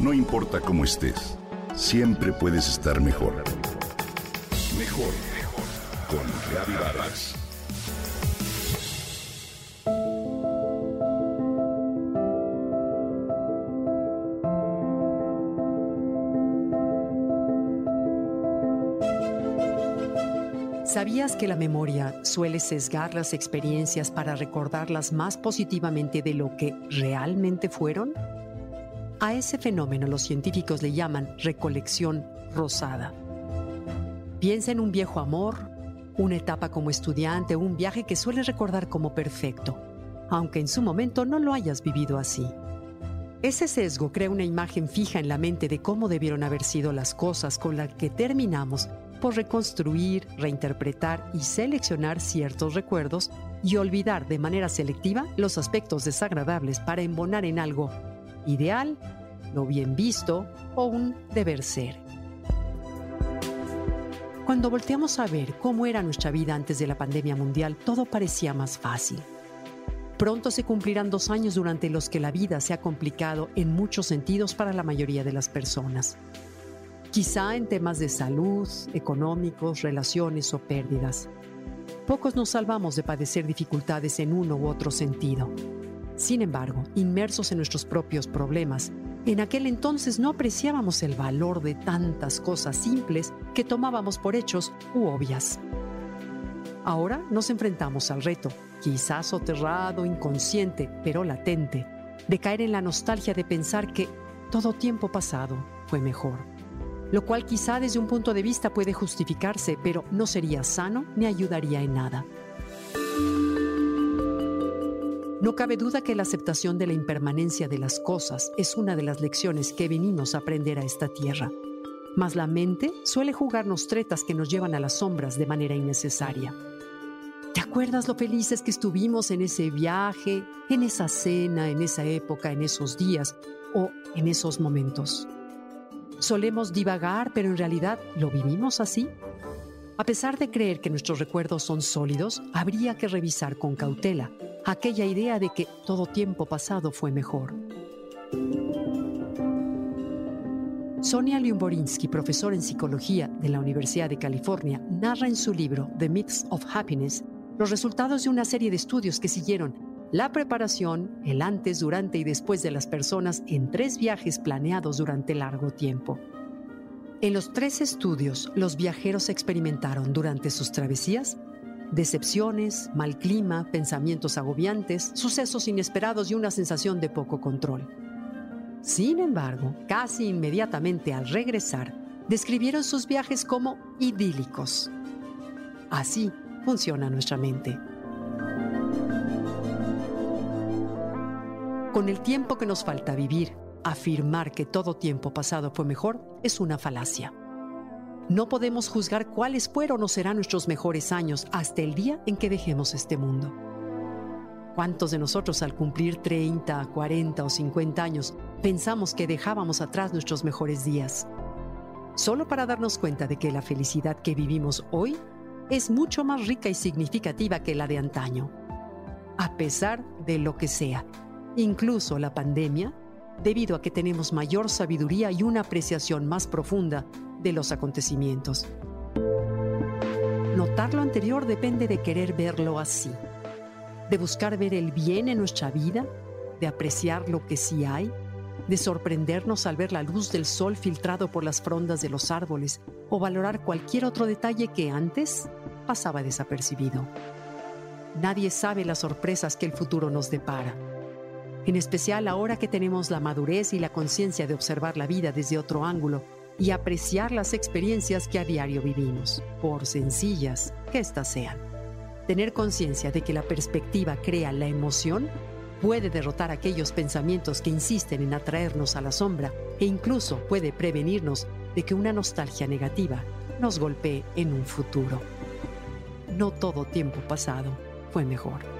No importa cómo estés, siempre puedes estar mejor. Mejor, mejor. Con Reavivadas. ¿Sabías que la memoria suele sesgar las experiencias para recordarlas más positivamente de lo que realmente fueron? A ese fenómeno los científicos le llaman recolección rosada. Piensa en un viejo amor, una etapa como estudiante un viaje que suele recordar como perfecto, aunque en su momento no lo hayas vivido así. Ese sesgo crea una imagen fija en la mente de cómo debieron haber sido las cosas con las que terminamos por reconstruir, reinterpretar y seleccionar ciertos recuerdos y olvidar de manera selectiva los aspectos desagradables para embonar en algo ideal, lo bien visto o un deber ser. Cuando volteamos a ver cómo era nuestra vida antes de la pandemia mundial, todo parecía más fácil. Pronto se cumplirán dos años durante los que la vida se ha complicado en muchos sentidos para la mayoría de las personas quizá en temas de salud, económicos, relaciones o pérdidas. Pocos nos salvamos de padecer dificultades en uno u otro sentido. Sin embargo, inmersos en nuestros propios problemas, en aquel entonces no apreciábamos el valor de tantas cosas simples que tomábamos por hechos u obvias. Ahora nos enfrentamos al reto, quizás soterrado, inconsciente, pero latente, de caer en la nostalgia de pensar que todo tiempo pasado fue mejor lo cual quizá desde un punto de vista puede justificarse, pero no sería sano ni ayudaría en nada. No cabe duda que la aceptación de la impermanencia de las cosas es una de las lecciones que venimos a aprender a esta tierra. Mas la mente suele jugarnos tretas que nos llevan a las sombras de manera innecesaria. ¿Te acuerdas lo felices que estuvimos en ese viaje, en esa cena, en esa época, en esos días o en esos momentos? Solemos divagar, pero en realidad lo vivimos así. A pesar de creer que nuestros recuerdos son sólidos, habría que revisar con cautela aquella idea de que todo tiempo pasado fue mejor. Sonia Lyubomirsky, profesora en psicología de la Universidad de California, narra en su libro The Myths of Happiness los resultados de una serie de estudios que siguieron la preparación, el antes, durante y después de las personas en tres viajes planeados durante largo tiempo. En los tres estudios, los viajeros experimentaron durante sus travesías decepciones, mal clima, pensamientos agobiantes, sucesos inesperados y una sensación de poco control. Sin embargo, casi inmediatamente al regresar, describieron sus viajes como idílicos. Así funciona nuestra mente. Con el tiempo que nos falta vivir, afirmar que todo tiempo pasado fue mejor es una falacia. No podemos juzgar cuáles fueron o serán nuestros mejores años hasta el día en que dejemos este mundo. ¿Cuántos de nosotros al cumplir 30, 40 o 50 años pensamos que dejábamos atrás nuestros mejores días? Solo para darnos cuenta de que la felicidad que vivimos hoy es mucho más rica y significativa que la de antaño, a pesar de lo que sea incluso la pandemia, debido a que tenemos mayor sabiduría y una apreciación más profunda de los acontecimientos. Notar lo anterior depende de querer verlo así, de buscar ver el bien en nuestra vida, de apreciar lo que sí hay, de sorprendernos al ver la luz del sol filtrado por las frondas de los árboles o valorar cualquier otro detalle que antes pasaba desapercibido. Nadie sabe las sorpresas que el futuro nos depara en especial ahora que tenemos la madurez y la conciencia de observar la vida desde otro ángulo y apreciar las experiencias que a diario vivimos, por sencillas que éstas sean. Tener conciencia de que la perspectiva crea la emoción puede derrotar aquellos pensamientos que insisten en atraernos a la sombra e incluso puede prevenirnos de que una nostalgia negativa nos golpee en un futuro. No todo tiempo pasado fue mejor.